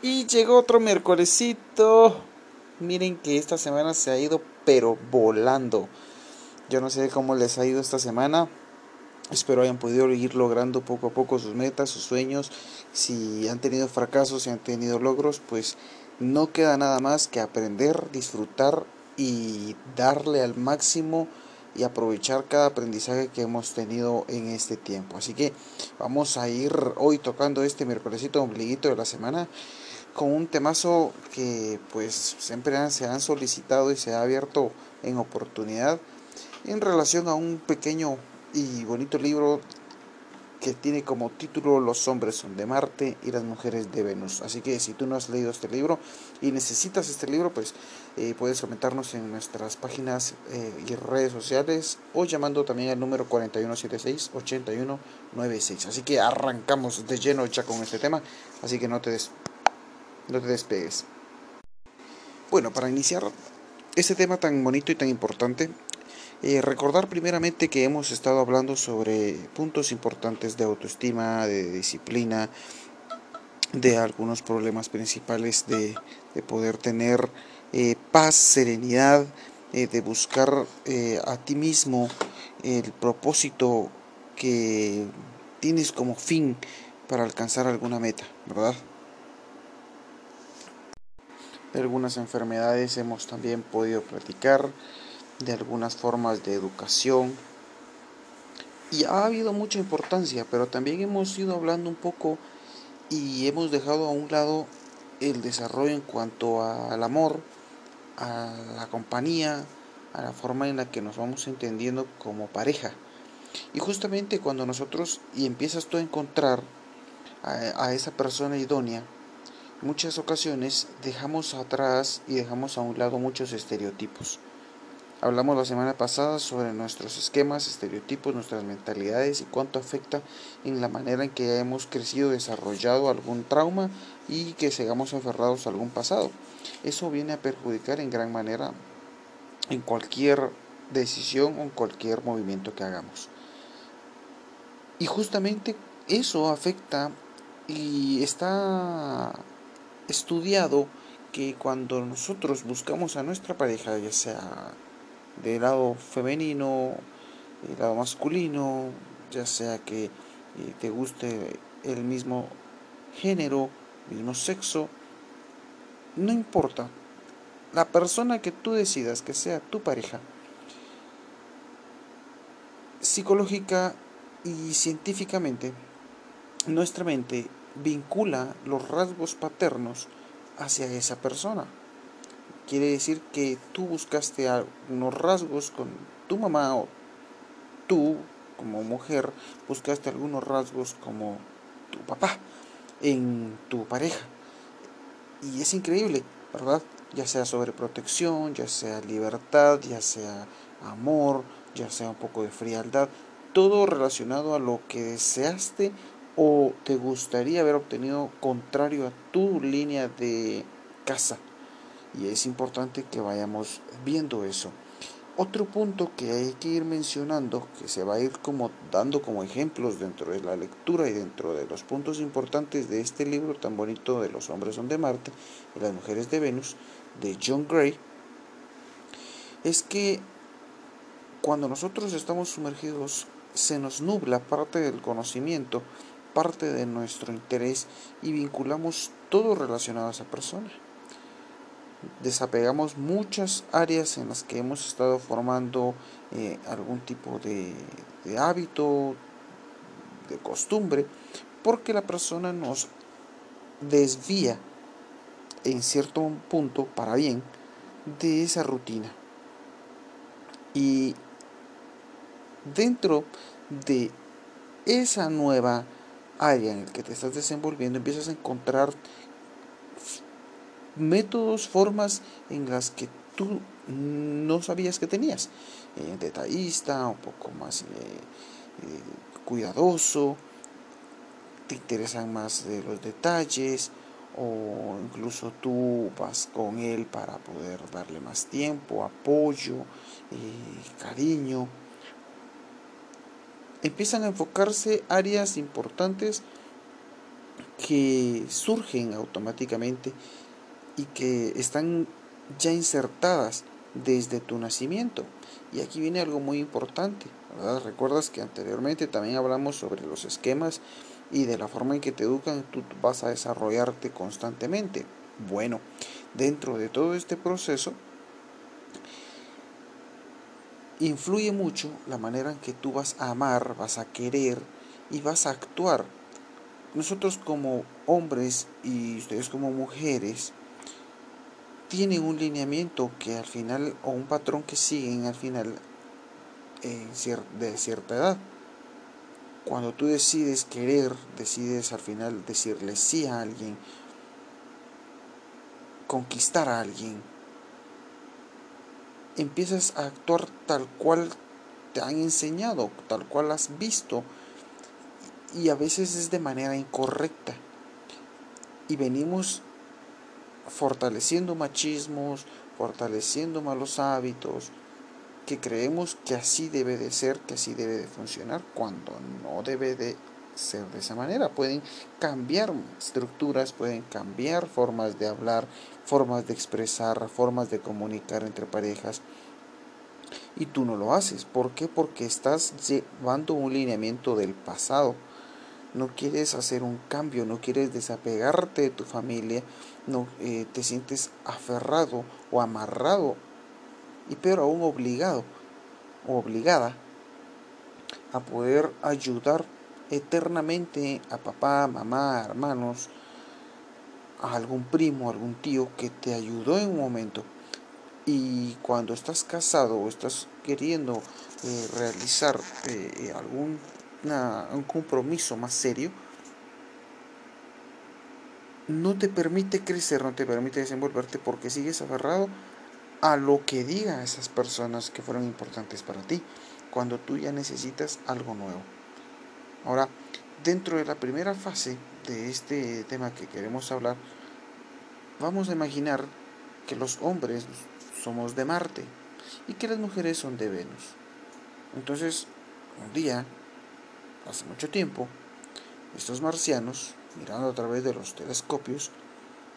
Y llegó otro miércolesito. Miren que esta semana se ha ido pero volando. Yo no sé cómo les ha ido esta semana. Espero hayan podido ir logrando poco a poco sus metas, sus sueños. Si han tenido fracasos, si han tenido logros, pues no queda nada más que aprender, disfrutar y darle al máximo y aprovechar cada aprendizaje que hemos tenido en este tiempo. Así que vamos a ir hoy tocando este miércolesito ombliguito de la semana con un temazo que pues siempre se han solicitado y se ha abierto en oportunidad en relación a un pequeño y bonito libro que tiene como título Los hombres son de Marte y las mujeres de Venus. Así que si tú no has leído este libro y necesitas este libro, pues eh, puedes comentarnos en nuestras páginas eh, y redes sociales o llamando también al número 4176-8196. Así que arrancamos de lleno ya con este tema, así que no te, no te despegues. Bueno, para iniciar este tema tan bonito y tan importante, eh, recordar primeramente que hemos estado hablando sobre puntos importantes de autoestima, de disciplina, de algunos problemas principales de, poder tener eh, paz, serenidad, eh, de buscar a ti mismo el propósito que tienes como fin para alcanzar alguna meta, ¿verdad? De algunas enfermedades hemos también podido platicar de algunas formas de educación. Y ha habido mucha importancia, pero también hemos ido hablando un poco y hemos dejado a un lado el desarrollo en cuanto al amor, a la compañía, a la forma en la que nos vamos entendiendo como pareja. Y justamente cuando nosotros y empiezas tú a encontrar a, a esa persona idónea, muchas ocasiones dejamos atrás y dejamos a un lado muchos estereotipos. Hablamos la semana pasada sobre nuestros esquemas, estereotipos, nuestras mentalidades y cuánto afecta en la manera en que hemos crecido, desarrollado algún trauma y que sigamos aferrados a algún pasado. Eso viene a perjudicar en gran manera en cualquier decisión o en cualquier movimiento que hagamos. Y justamente eso afecta y está estudiado que cuando nosotros buscamos a nuestra pareja, ya sea del lado femenino, del lado masculino, ya sea que eh, te guste el mismo género, mismo sexo, no importa. La persona que tú decidas que sea tu pareja, psicológica y científicamente, nuestra mente vincula los rasgos paternos hacia esa persona. Quiere decir que tú buscaste unos rasgos con tu mamá o tú como mujer buscaste algunos rasgos como tu papá en tu pareja. Y es increíble, ¿verdad? Ya sea sobre protección, ya sea libertad, ya sea amor, ya sea un poco de frialdad, todo relacionado a lo que deseaste o te gustaría haber obtenido contrario a tu línea de casa y es importante que vayamos viendo eso. Otro punto que hay que ir mencionando, que se va a ir como dando como ejemplos dentro de la lectura y dentro de los puntos importantes de este libro tan bonito de los hombres son de Marte y las mujeres de Venus, de John Gray, es que cuando nosotros estamos sumergidos se nos nubla parte del conocimiento, parte de nuestro interés y vinculamos todo relacionado a esa persona desapegamos muchas áreas en las que hemos estado formando eh, algún tipo de, de hábito, de costumbre, porque la persona nos desvía en cierto punto para bien de esa rutina. Y dentro de esa nueva área en la que te estás desenvolviendo, empiezas a encontrar métodos, formas en las que tú no sabías que tenías. Eh, detallista, un poco más eh, eh, cuidadoso, te interesan más de los detalles o incluso tú vas con él para poder darle más tiempo, apoyo, cariño. Empiezan a enfocarse áreas importantes que surgen automáticamente y que están ya insertadas desde tu nacimiento. Y aquí viene algo muy importante. Recuerdas que anteriormente también hablamos sobre los esquemas y de la forma en que te educan, tú vas a desarrollarte constantemente. Bueno, dentro de todo este proceso, influye mucho la manera en que tú vas a amar, vas a querer y vas a actuar. Nosotros como hombres y ustedes como mujeres tienen un lineamiento que al final o un patrón que siguen al final de cierta edad. Cuando tú decides querer, decides al final decirle sí a alguien, conquistar a alguien, empiezas a actuar tal cual te han enseñado, tal cual has visto, y a veces es de manera incorrecta. Y venimos fortaleciendo machismos, fortaleciendo malos hábitos, que creemos que así debe de ser, que así debe de funcionar, cuando no debe de ser de esa manera. Pueden cambiar estructuras, pueden cambiar formas de hablar, formas de expresar, formas de comunicar entre parejas. Y tú no lo haces. ¿Por qué? Porque estás llevando un lineamiento del pasado. No quieres hacer un cambio, no quieres desapegarte de tu familia, no eh, te sientes aferrado o amarrado y peor aún obligado o obligada a poder ayudar eternamente a papá, mamá, hermanos, a algún primo, algún tío que te ayudó en un momento. Y cuando estás casado o estás queriendo eh, realizar eh, algún un compromiso más serio, no te permite crecer, no te permite desenvolverte porque sigues aferrado a lo que digan esas personas que fueron importantes para ti, cuando tú ya necesitas algo nuevo. Ahora, dentro de la primera fase de este tema que queremos hablar, vamos a imaginar que los hombres somos de Marte y que las mujeres son de Venus. Entonces, un día, hace mucho tiempo, estos marcianos, mirando a través de los telescopios,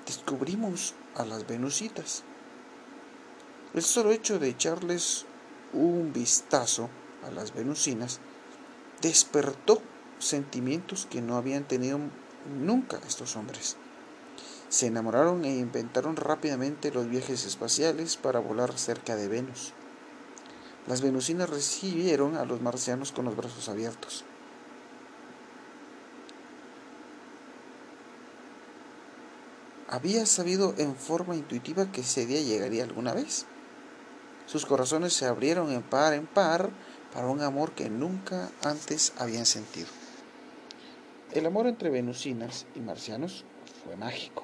descubrimos a las venusitas. El solo hecho de echarles un vistazo a las venusinas despertó sentimientos que no habían tenido nunca estos hombres. Se enamoraron e inventaron rápidamente los viajes espaciales para volar cerca de Venus. Las venusinas recibieron a los marcianos con los brazos abiertos. Había sabido en forma intuitiva que ese día llegaría alguna vez. Sus corazones se abrieron en par en par para un amor que nunca antes habían sentido. El amor entre venusinas y marcianos fue mágico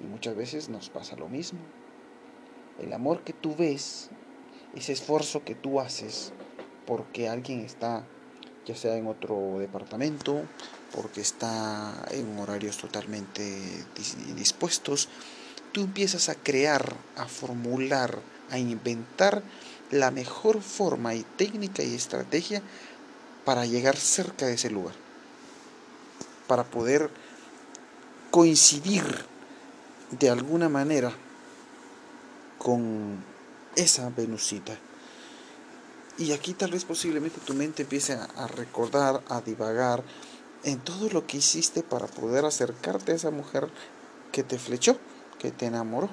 y muchas veces nos pasa lo mismo. El amor que tú ves, ese esfuerzo que tú haces porque alguien está ya sea en otro departamento, porque está en horarios totalmente dispuestos, tú empiezas a crear, a formular, a inventar la mejor forma y técnica y estrategia para llegar cerca de ese lugar para poder coincidir de alguna manera con esa venusita. Y aquí tal vez posiblemente tu mente empiece a recordar, a divagar en todo lo que hiciste para poder acercarte a esa mujer que te flechó, que te enamoró.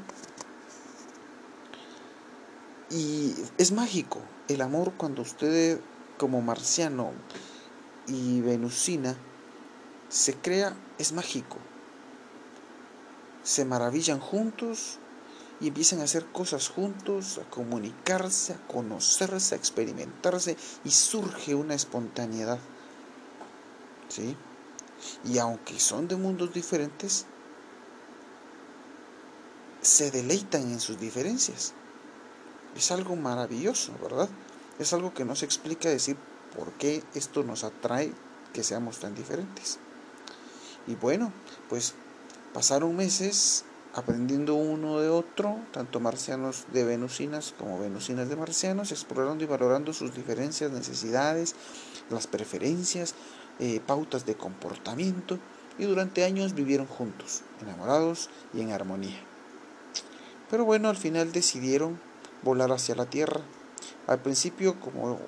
Y es mágico el amor cuando usted como marciano y venusina se crea, es mágico. Se maravillan juntos y empiezan a hacer cosas juntos, a comunicarse, a conocerse, a experimentarse y surge una espontaneidad. ¿Sí? Y aunque son de mundos diferentes, se deleitan en sus diferencias. Es algo maravilloso, ¿verdad? Es algo que no se explica decir por qué esto nos atrae que seamos tan diferentes. Y bueno, pues pasaron meses aprendiendo uno de otro, tanto marcianos de venusinas como venusinas de marcianos, explorando y valorando sus diferencias, necesidades, las preferencias, eh, pautas de comportamiento, y durante años vivieron juntos, enamorados y en armonía. Pero bueno, al final decidieron volar hacia la tierra. Al principio, como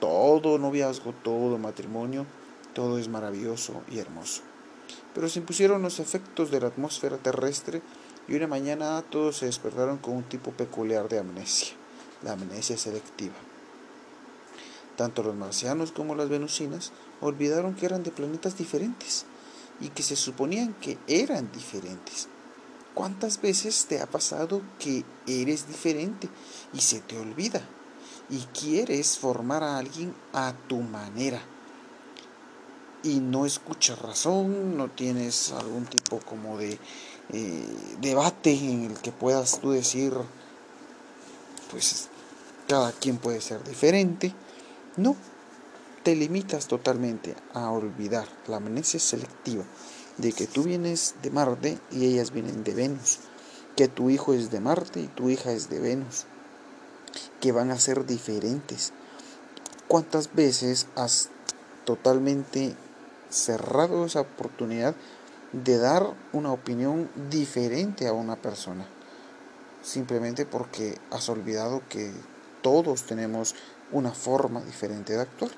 todo noviazgo, todo matrimonio, todo es maravilloso y hermoso. Pero se impusieron los efectos de la atmósfera terrestre y una mañana todos se despertaron con un tipo peculiar de amnesia, la amnesia selectiva. Tanto los marcianos como las venusinas olvidaron que eran de planetas diferentes y que se suponían que eran diferentes. ¿Cuántas veces te ha pasado que eres diferente y se te olvida? Y quieres formar a alguien a tu manera. Y no escuchas razón, no tienes algún tipo como de eh, debate en el que puedas tú decir, pues cada quien puede ser diferente. No, te limitas totalmente a olvidar la amnesia selectiva de que tú vienes de Marte y ellas vienen de Venus, que tu hijo es de Marte y tu hija es de Venus, que van a ser diferentes. ¿Cuántas veces has totalmente cerrado esa oportunidad de dar una opinión diferente a una persona? Simplemente porque has olvidado que todos tenemos una forma diferente de actuar.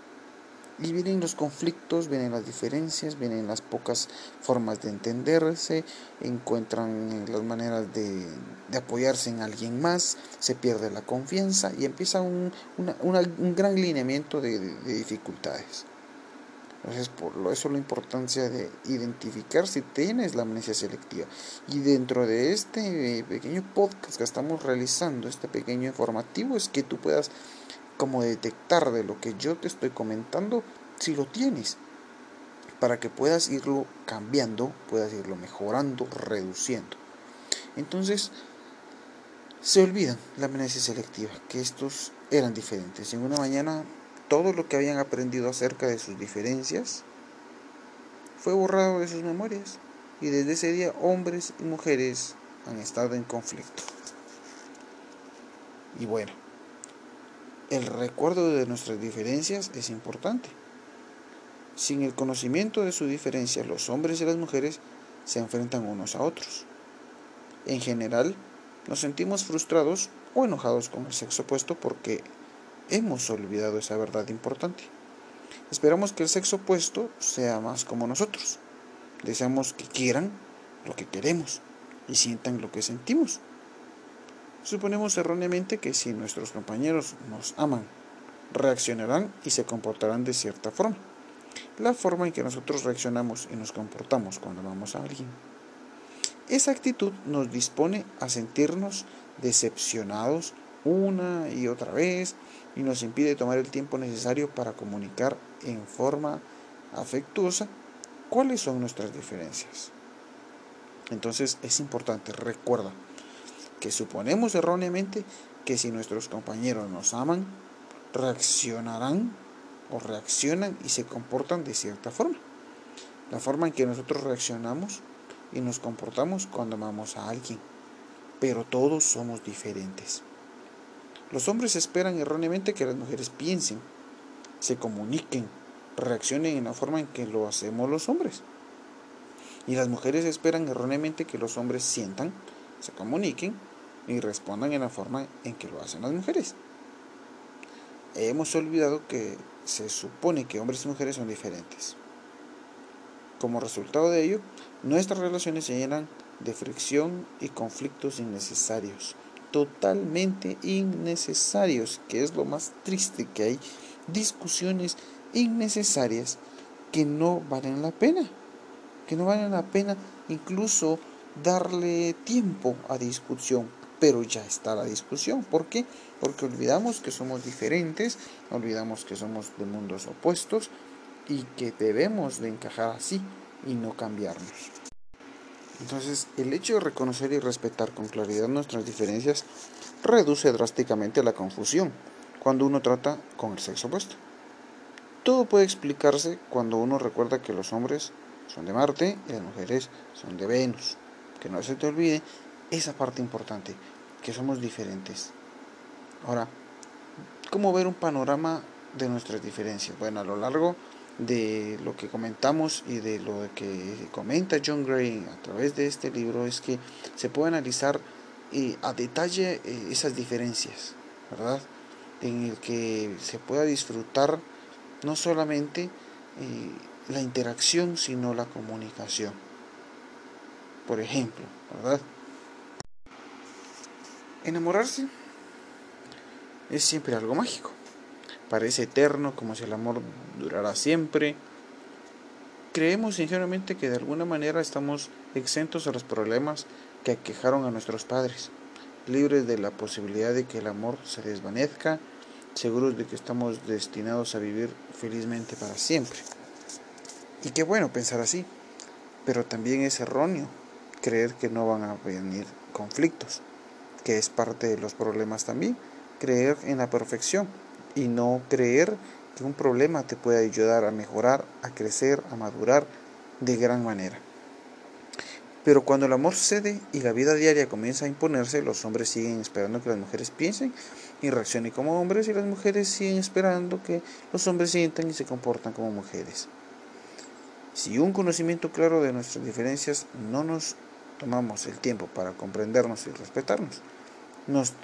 Y vienen los conflictos, vienen las diferencias, vienen las pocas formas de entenderse, encuentran las maneras de, apoyarse en alguien más, se pierde la confianza y empieza un, un gran lineamiento de, dificultades. Entonces, por eso la importancia de identificar si tienes la amnesia selectiva. Y dentro de este pequeño podcast que estamos realizando, este pequeño informativo, es que tú puedas como detectar de lo que yo te estoy comentando si lo tienes para que puedas irlo cambiando, puedas irlo mejorando, reduciendo. Entonces, se olvidan la amnesia selectiva, que estos eran diferentes. En una mañana, todo lo que habían aprendido acerca de sus diferencias fue borrado de sus memorias. Y desde ese día, hombres y mujeres han estado en conflicto. Y bueno, el recuerdo de nuestras diferencias es importante. Sin el conocimiento de su diferencia, los hombres y las mujeres se enfrentan unos a otros. En general, nos sentimos frustrados o enojados con el sexo opuesto porque hemos olvidado esa verdad importante. Esperamos que el sexo opuesto sea más como nosotros. Deseamos que quieran lo que queremos y sientan lo que sentimos. Suponemos erróneamente que si nuestros compañeros nos aman, reaccionarán y se comportarán de cierta forma. La forma en que nosotros reaccionamos y nos comportamos cuando amamos a alguien. Esa actitud nos dispone a sentirnos decepcionados una y otra vez y nos impide tomar el tiempo necesario para comunicar en forma afectuosa cuáles son nuestras diferencias. Entonces es importante, recuerda, que suponemos erróneamente que si nuestros compañeros nos aman, reaccionarán o reaccionan y se comportan de cierta forma. La forma en que nosotros reaccionamos y nos comportamos cuando amamos a alguien. Pero todos somos diferentes. Los hombres esperan erróneamente que las mujeres piensen, se comuniquen, reaccionen en la forma en que lo hacemos los hombres. Y las mujeres esperan erróneamente que los hombres sientan, se comuniquen y respondan en la forma en que lo hacen las mujeres. Hemos olvidado que se supone que hombres y mujeres son diferentes. Como resultado de ello, nuestras relaciones se llenan de fricción y conflictos innecesarios, totalmente innecesarios, que es lo más triste que hay, discusiones innecesarias que no valen la pena, que no valen la pena incluso darle tiempo a discusión pero ya está la discusión. ¿Por qué? Porque olvidamos que somos diferentes, olvidamos que somos de mundos opuestos y que debemos de encajar así y no cambiarnos. Entonces, el hecho de reconocer y respetar con claridad nuestras diferencias reduce drásticamente la confusión cuando uno trata con el sexo opuesto. Todo puede explicarse cuando uno recuerda que los hombres son de Marte y las mujeres son de Venus. Que no se te olvide esa parte importante que somos diferentes. Ahora, ¿cómo ver un panorama de nuestras diferencias? Bueno, a lo largo de lo que comentamos y de lo que comenta John Gray a través de este libro es que se puede analizar eh, a detalle eh, esas diferencias, ¿verdad? En el que se pueda disfrutar no solamente la interacción, sino la comunicación. Por ejemplo, ¿verdad? Enamorarse es siempre algo mágico. Parece eterno, como si el amor durara siempre. Creemos sinceramente que de alguna manera estamos exentos a los problemas que aquejaron a nuestros padres, libres de la posibilidad de que el amor se desvanezca, seguros de que estamos destinados a vivir felizmente para siempre. Y qué bueno pensar así, pero también es erróneo creer que no van a venir conflictos que es parte de los problemas también, creer en la perfección y no creer que un problema te puede ayudar a mejorar, a crecer, a madurar de gran manera. Pero cuando el amor cede y la vida diaria comienza a imponerse, los hombres siguen esperando que las mujeres piensen y reaccionen como hombres y las mujeres siguen esperando que los hombres sientan y se comportan como mujeres. Si un conocimiento claro de nuestras diferencias no nos tomamos el tiempo para comprendernos y respetarnos, nos,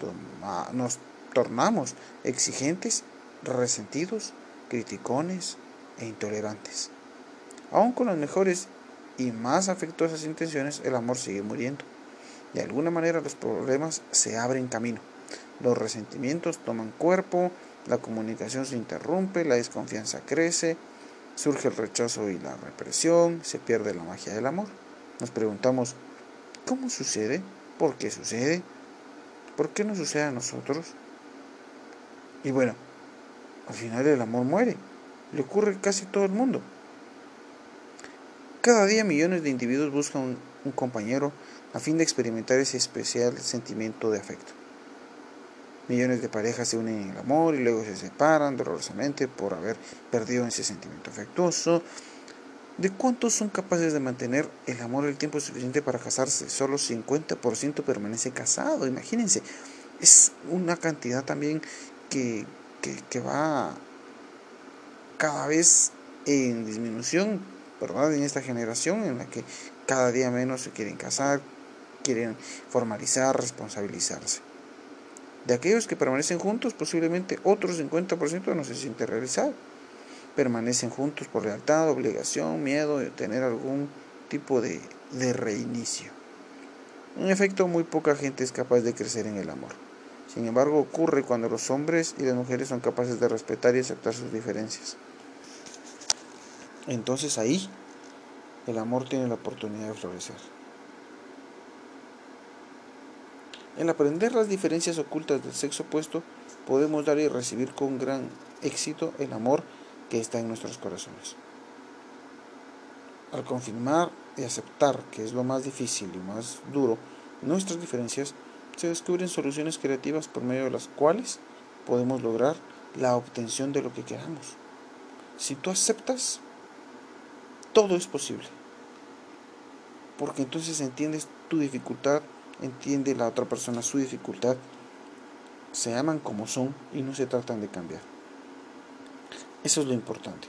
nos tornamos exigentes, resentidos, criticones e intolerantes. Aún con las mejores y más afectuosas intenciones, el amor sigue muriendo. De alguna manera los problemas se abren camino. Los resentimientos toman cuerpo, la comunicación se interrumpe, la desconfianza crece, surge el rechazo y la represión, se pierde la magia del amor. Nos preguntamos, ¿cómo sucede? ¿Por qué sucede? ¿Por qué no sucede a nosotros? Y bueno, al final el amor muere. Le ocurre casi todo el mundo. Cada día millones de individuos buscan un, compañero a fin de experimentar ese especial sentimiento de afecto. Millones de parejas se unen en el amor y luego se separan dolorosamente por haber perdido ese sentimiento afectuoso. ¿De cuántos son capaces de mantener el amor el tiempo suficiente para casarse? Solo 50% permanece casado, imagínense. Es una cantidad también que, va cada vez en disminución, ¿verdad? En esta generación en la que cada día menos se quieren casar, quieren formalizar, responsabilizarse. De aquellos que permanecen juntos, posiblemente otro 50% no se siente realizado permanecen juntos por lealtad, obligación, miedo de tener algún tipo de, de reinicio. En efecto, muy poca gente es capaz de crecer en el amor. Sin embargo, ocurre cuando los hombres y las mujeres son capaces de respetar y aceptar sus diferencias. Entonces ahí el amor tiene la oportunidad de florecer. En aprender las diferencias ocultas del sexo opuesto, podemos dar y recibir con gran éxito el amor que está en nuestros corazones. Al confirmar y aceptar, que es lo más difícil y más duro, nuestras diferencias, se descubren soluciones creativas por medio de las cuales podemos lograr la obtención de lo que queramos. Si tú aceptas, todo es posible. Porque entonces entiendes tu dificultad, entiende la otra persona su dificultad, se aman como son y no se tratan de cambiar. Eso es lo importante.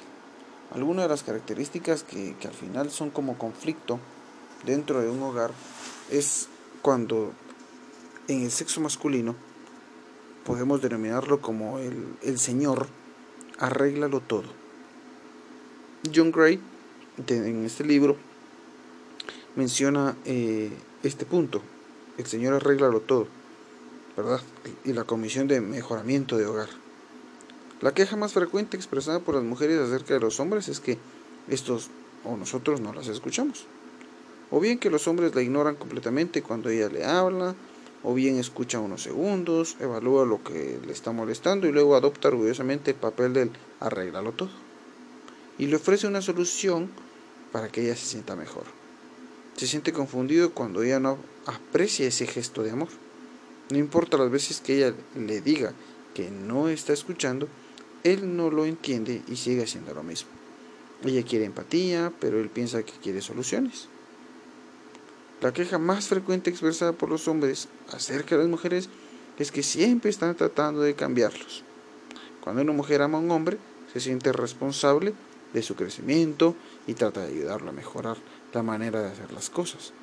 Algunas de las características que, al final son como conflicto dentro de un hogar es cuando en el sexo masculino podemos denominarlo como el, el Señor arréglalo todo. John Gray en este libro menciona eh, este punto, el Señor arréglalo todo, ¿verdad? Y la comisión de mejoramiento de hogar. La queja más frecuente expresada por las mujeres acerca de los hombres es que estos o nosotros no las escuchamos. O bien que los hombres la ignoran completamente cuando ella le habla, o bien escucha unos segundos, evalúa lo que le está molestando y luego adopta orgullosamente el papel del arréglalo todo. Y le ofrece una solución para que ella se sienta mejor. Se siente confundido cuando ella no aprecia ese gesto de amor. No importa las veces que ella le diga que no está escuchando, él no lo entiende y sigue haciendo lo mismo. Ella quiere empatía, pero él piensa que quiere soluciones. La queja más frecuente expresada por los hombres acerca de las mujeres es que siempre están tratando de cambiarlos. Cuando una mujer ama a un hombre, se siente responsable de su crecimiento y trata de ayudarlo a mejorar la manera de hacer las cosas.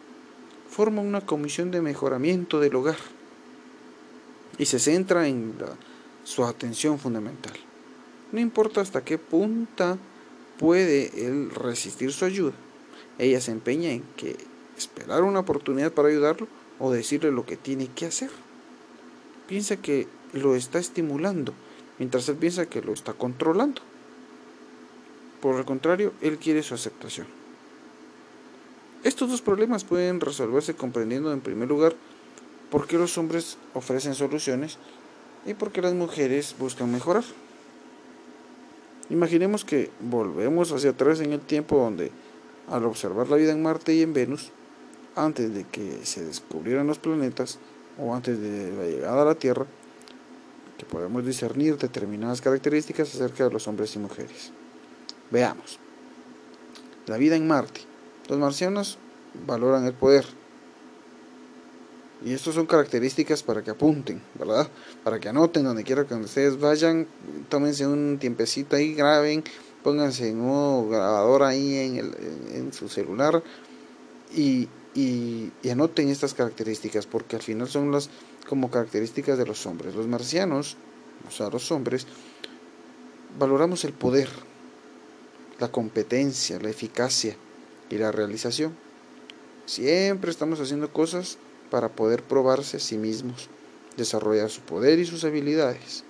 Forma una comisión de mejoramiento del hogar y se centra en su atención fundamental. No importa hasta qué punta puede él resistir su ayuda, ella se empeña en que esperar una oportunidad para ayudarlo o decirle lo que tiene que hacer. Piensa que lo está estimulando, mientras él piensa que lo está controlando. Por el contrario, él quiere su aceptación. Estos dos problemas pueden resolverse comprendiendo en primer lugar por qué los hombres ofrecen soluciones y por qué las mujeres buscan mejorar. Imaginemos que volvemos hacia atrás en el tiempo donde, al observar la vida en Marte y en Venus, antes de que se descubrieran los planetas o antes de la llegada a la Tierra, que podemos discernir determinadas características acerca de los hombres y mujeres. Veamos. La vida en Marte. Los marcianos valoran el poder. Y estas son características para que apunten, ¿verdad? Para que anoten donde quiera que ustedes vayan, tómense un tiempecito ahí, graben, pónganse en un grabador ahí en, el, en su celular y, y, anoten estas características porque al final son las como características de los hombres. Los marcianos, o sea, los hombres, valoramos el poder, la competencia, la eficacia y la realización. Siempre estamos haciendo cosas para poder probarse a sí mismos, desarrollar su poder y sus habilidades.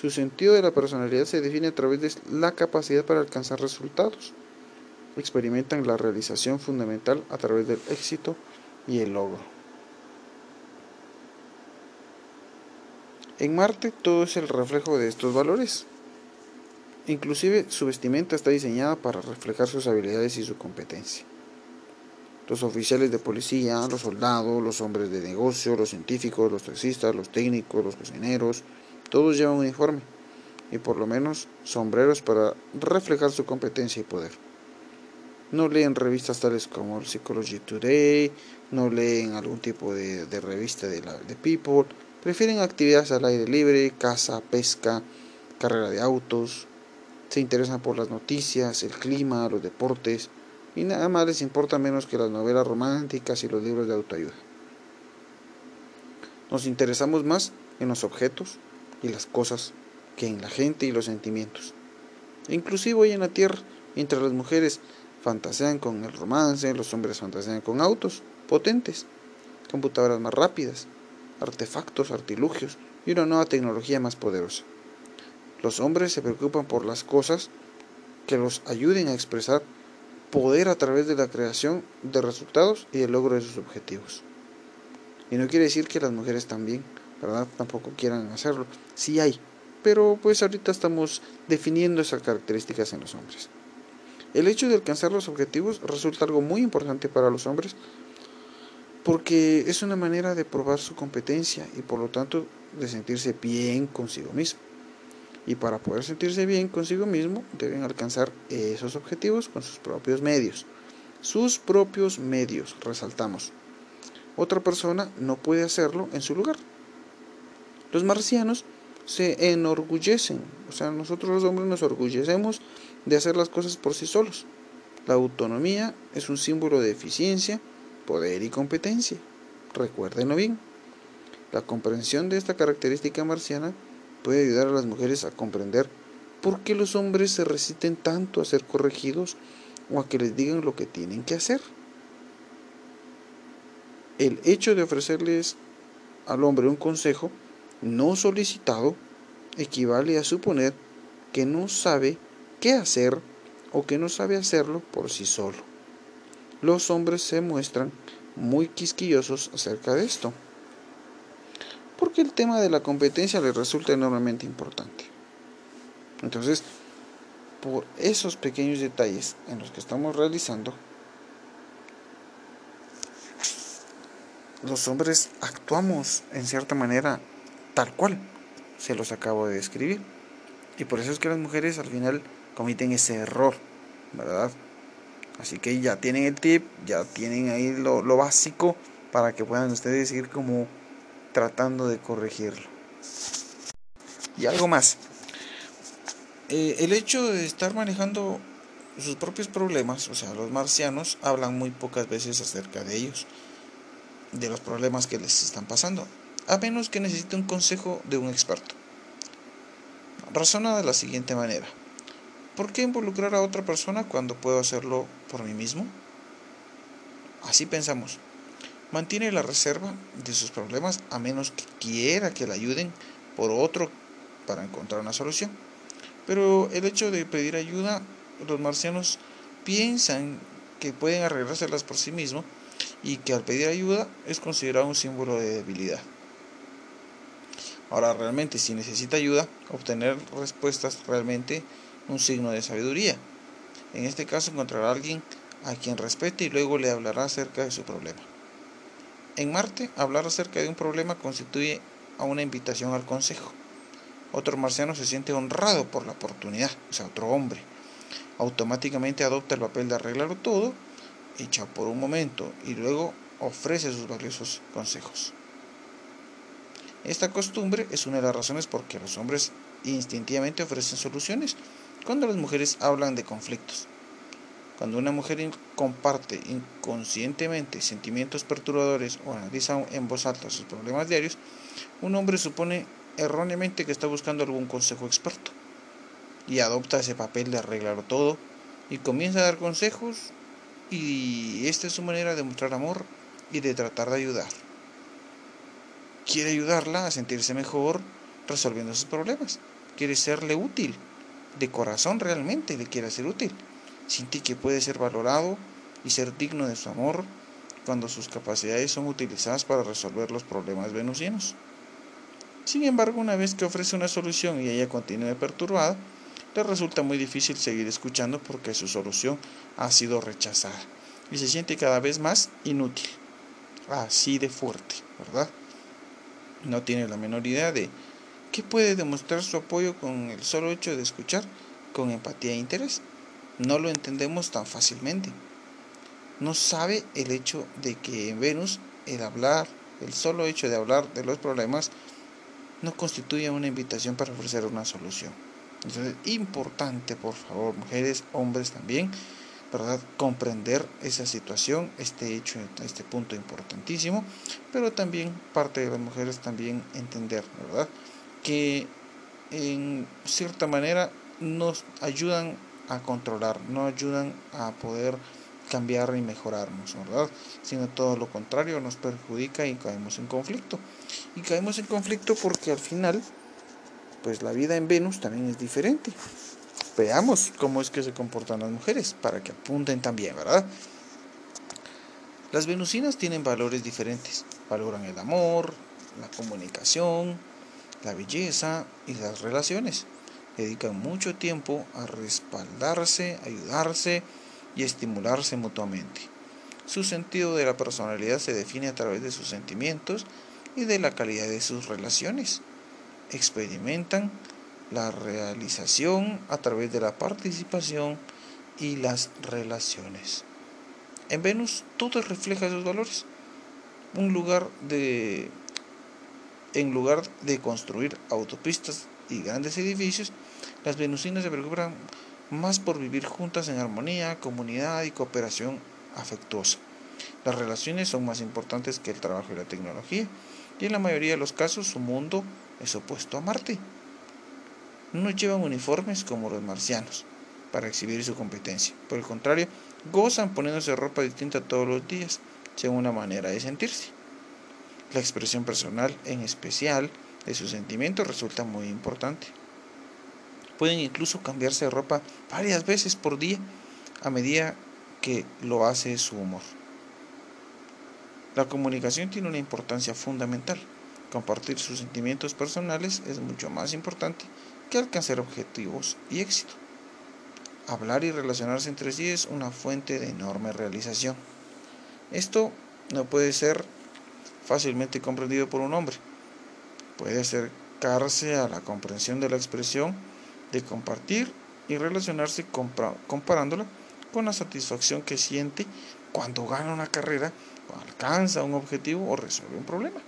Su sentido de la personalidad se define a través de la capacidad para alcanzar resultados experimentan la realización fundamental a través del éxito y el logro. En Marte todo es el reflejo de estos valores. Inclusive su vestimenta está diseñada para reflejar sus habilidades y su competencia. Los oficiales de policía, los soldados, los hombres de negocio, los científicos, los taxistas, los técnicos, los cocineros, todos llevan un uniforme y por lo menos sombreros para reflejar su competencia y poder. No leen revistas tales como Psychology Today, no leen algún tipo de, revista de, la, de People, prefieren actividades al aire libre, caza, pesca, carrera de autos, se interesan por las noticias, el clima, los deportes, y nada más les importa menos que las novelas románticas y los libros de autoayuda. Nos interesamos más en los objetos y las cosas que en la gente y los sentimientos. Inclusive hoy en la Tierra, mientras las mujeres fantasean con el romance, los hombres fantasean con autos potentes, computadoras más rápidas, artefactos, artilugios y una nueva tecnología más poderosa. Los hombres se preocupan por las cosas que los ayuden a expresar poder a través de la creación de resultados y el logro de sus objetivos. Y no quiere decir que las mujeres también, ¿verdad? Tampoco quieran hacerlo. Sí hay, pero pues ahorita estamos definiendo esas características en los hombres. El hecho de alcanzar los objetivos resulta algo muy importante para los hombres porque es una manera de probar su competencia y por lo tanto de sentirse bien consigo mismo. Y para poder sentirse bien consigo mismo deben alcanzar esos objetivos con sus propios medios. Sus propios medios, resaltamos. Otra persona no puede hacerlo en su lugar. Los marcianos se enorgullecen, o sea, nosotros los hombres nos orgullecemos de hacer las cosas por sí solos. La autonomía es un símbolo de eficiencia, poder y competencia. Recuérdenlo bien. La comprensión de esta característica marciana puede ayudar a las mujeres a comprender por qué los hombres se resisten tanto a ser corregidos o a que les digan lo que tienen que hacer. El hecho de ofrecerles al hombre un consejo no solicitado equivale a suponer que no sabe qué hacer o que no sabe hacerlo por sí solo. Los hombres se muestran muy quisquillosos acerca de esto, porque el tema de la competencia les resulta enormemente importante. Entonces, por esos pequeños detalles en los que estamos realizando, los hombres actuamos en cierta manera tal cual se los acabo de describir. Y por eso es que las mujeres al final comiten ese error, ¿verdad? Así que ya tienen el tip, ya tienen ahí lo, lo básico para que puedan ustedes ir como tratando de corregirlo. Y algo más. Eh, el hecho de estar manejando sus propios problemas, o sea, los marcianos hablan muy pocas veces acerca de ellos, de los problemas que les están pasando, a menos que necesite un consejo de un experto. Razona de la siguiente manera. ¿Por qué involucrar a otra persona cuando puedo hacerlo por mí mismo? Así pensamos. Mantiene la reserva de sus problemas a menos que quiera que le ayuden por otro para encontrar una solución. Pero el hecho de pedir ayuda, los marcianos piensan que pueden arreglárselas por sí mismos y que al pedir ayuda es considerado un símbolo de debilidad. Ahora, realmente, si necesita ayuda, obtener respuestas realmente un signo de sabiduría. En este caso, encontrará a alguien a quien respete y luego le hablará acerca de su problema. En Marte, hablar acerca de un problema constituye a una invitación al consejo. Otro marciano se siente honrado por la oportunidad, o sea, otro hombre. Automáticamente adopta el papel de arreglarlo todo, echa por un momento y luego ofrece sus valiosos consejos. Esta costumbre es una de las razones por que los hombres instintivamente ofrecen soluciones cuando las mujeres hablan de conflictos. Cuando una mujer comparte inconscientemente sentimientos perturbadores o analiza en voz alta sus problemas diarios, un hombre supone erróneamente que está buscando algún consejo experto y adopta ese papel de arreglar todo y comienza a dar consejos y esta es su manera de mostrar amor y de tratar de ayudar. Quiere ayudarla a sentirse mejor resolviendo sus problemas. Quiere serle útil. De corazón realmente le quiere ser útil. Siente que puede ser valorado y ser digno de su amor cuando sus capacidades son utilizadas para resolver los problemas venusinos. Sin embargo, una vez que ofrece una solución y ella continúe perturbada, le resulta muy difícil seguir escuchando porque su solución ha sido rechazada y se siente cada vez más inútil. Así de fuerte, ¿verdad? No tiene la menor idea de qué puede demostrar su apoyo con el solo hecho de escuchar con empatía e interés no lo entendemos tan fácilmente. No sabe el hecho de que en Venus el hablar, el solo hecho de hablar de los problemas, no constituye una invitación para ofrecer una solución. Entonces, importante, por favor, mujeres, hombres también, ¿verdad? Comprender esa situación, este hecho, este punto importantísimo, pero también parte de las mujeres también entender, ¿verdad? Que en cierta manera nos ayudan a controlar, no ayudan a poder cambiar y mejorarnos, ¿verdad? Sino todo lo contrario, nos perjudica y caemos en conflicto. Y caemos en conflicto porque al final, pues la vida en Venus también es diferente. Veamos cómo es que se comportan las mujeres, para que apunten también, ¿verdad? Las venusinas tienen valores diferentes. Valoran el amor, la comunicación, la belleza y las relaciones dedican mucho tiempo a respaldarse, ayudarse y estimularse mutuamente. Su sentido de la personalidad se define a través de sus sentimientos y de la calidad de sus relaciones. Experimentan la realización a través de la participación y las relaciones. En Venus todo refleja esos valores. Un lugar de en lugar de construir autopistas y grandes edificios, las venusinas se preocupan más por vivir juntas en armonía, comunidad y cooperación afectuosa. Las relaciones son más importantes que el trabajo y la tecnología, y en la mayoría de los casos su mundo es opuesto a Marte. No llevan uniformes como los marcianos para exhibir su competencia. Por el contrario, gozan poniéndose ropa distinta todos los días, según una manera de sentirse. La expresión personal, en especial de sus sentimientos, resulta muy importante. Pueden incluso cambiarse de ropa varias veces por día a medida que lo hace su humor. La comunicación tiene una importancia fundamental. Compartir sus sentimientos personales es mucho más importante que alcanzar objetivos y éxito. Hablar y relacionarse entre sí es una fuente de enorme realización. Esto no puede ser fácilmente comprendido por un hombre. Puede acercarse a la comprensión de la expresión de compartir y relacionarse comparándola con la satisfacción que siente cuando gana una carrera, alcanza un objetivo o resuelve un problema.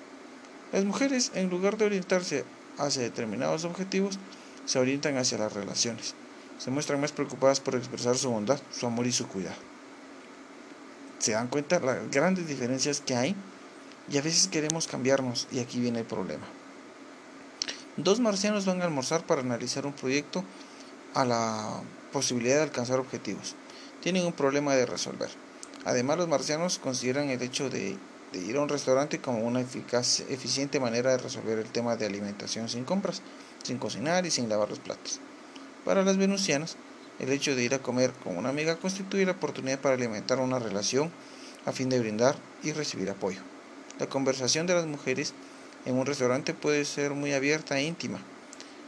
Las mujeres, en lugar de orientarse hacia determinados objetivos, se orientan hacia las relaciones. Se muestran más preocupadas por expresar su bondad, su amor y su cuidado. ¿Se dan cuenta las grandes diferencias que hay? Y a veces queremos cambiarnos y aquí viene el problema. Dos marcianos van a almorzar para analizar un proyecto a la posibilidad de alcanzar objetivos. Tienen un problema de resolver. Además, los marcianos consideran el hecho de, ir a un restaurante como una eficaz, eficiente manera de resolver el tema de alimentación sin compras, sin cocinar y sin lavar los platos. Para las venusianas, el hecho de ir a comer con una amiga constituye la oportunidad para alimentar una relación a fin de brindar y recibir apoyo. La conversación de las mujeres en un restaurante puede ser muy abierta e íntima,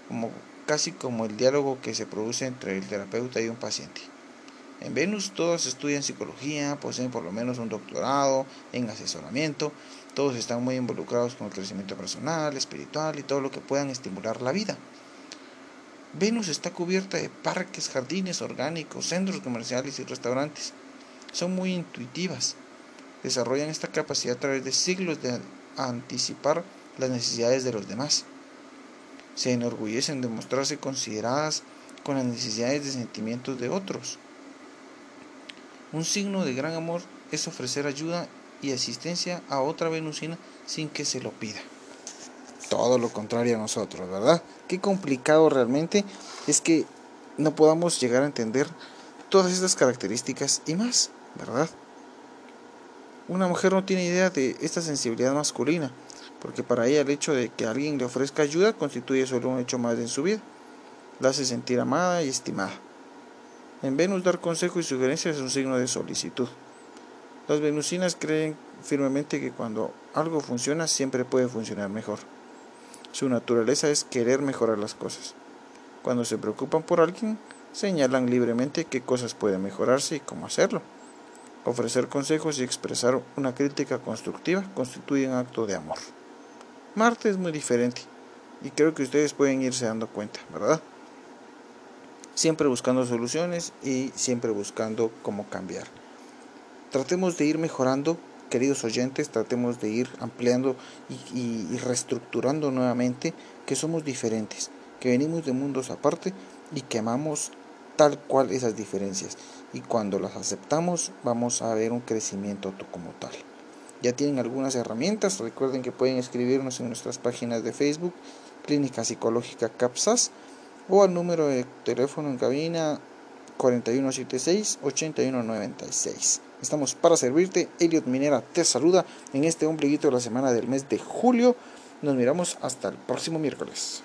como, casi como el diálogo que se produce entre el terapeuta y un paciente. En Venus todos estudian psicología, poseen por lo menos un doctorado en asesoramiento, todos están muy involucrados con el crecimiento personal, espiritual y todo lo que puedan estimular la vida. Venus está cubierta de parques, jardines orgánicos, centros comerciales y restaurantes. Son muy intuitivas. Desarrollan esta capacidad a través de siglos de anticipar las necesidades de los demás. Se enorgullecen de mostrarse consideradas con las necesidades de sentimientos de otros. Un signo de gran amor es ofrecer ayuda y asistencia a otra venusina sin que se lo pida. Todo lo contrario a nosotros, ¿verdad? Qué complicado realmente es que no podamos llegar a entender todas estas características y más, ¿verdad? Una mujer no tiene idea de esta sensibilidad masculina, porque para ella el hecho de que alguien le ofrezca ayuda constituye solo un hecho más en su vida. La hace sentir amada y estimada. En Venus dar consejos y sugerencias es un signo de solicitud. Las venusinas creen firmemente que cuando algo funciona siempre puede funcionar mejor. Su naturaleza es querer mejorar las cosas. Cuando se preocupan por alguien, señalan libremente qué cosas pueden mejorarse y cómo hacerlo. Ofrecer consejos y expresar una crítica constructiva constituye un acto de amor. Marte es muy diferente y creo que ustedes pueden irse dando cuenta, ¿verdad? siempre buscando soluciones y siempre buscando cómo cambiar. Tratemos de ir mejorando, queridos oyentes, tratemos de ir ampliando y, reestructurando nuevamente que somos diferentes, que venimos de mundos aparte y que amamos tal cual esas diferencias. Y cuando las aceptamos vamos a ver un crecimiento como tal. Ya tienen algunas herramientas, recuerden que pueden escribirnos en nuestras páginas de Facebook, Clínica Psicológica CAPSAS, o al número de teléfono en cabina 4176-8196. Estamos para servirte. Elliot Minera te saluda en este ombliguito de la semana del mes de julio. Nos miramos hasta el próximo miércoles.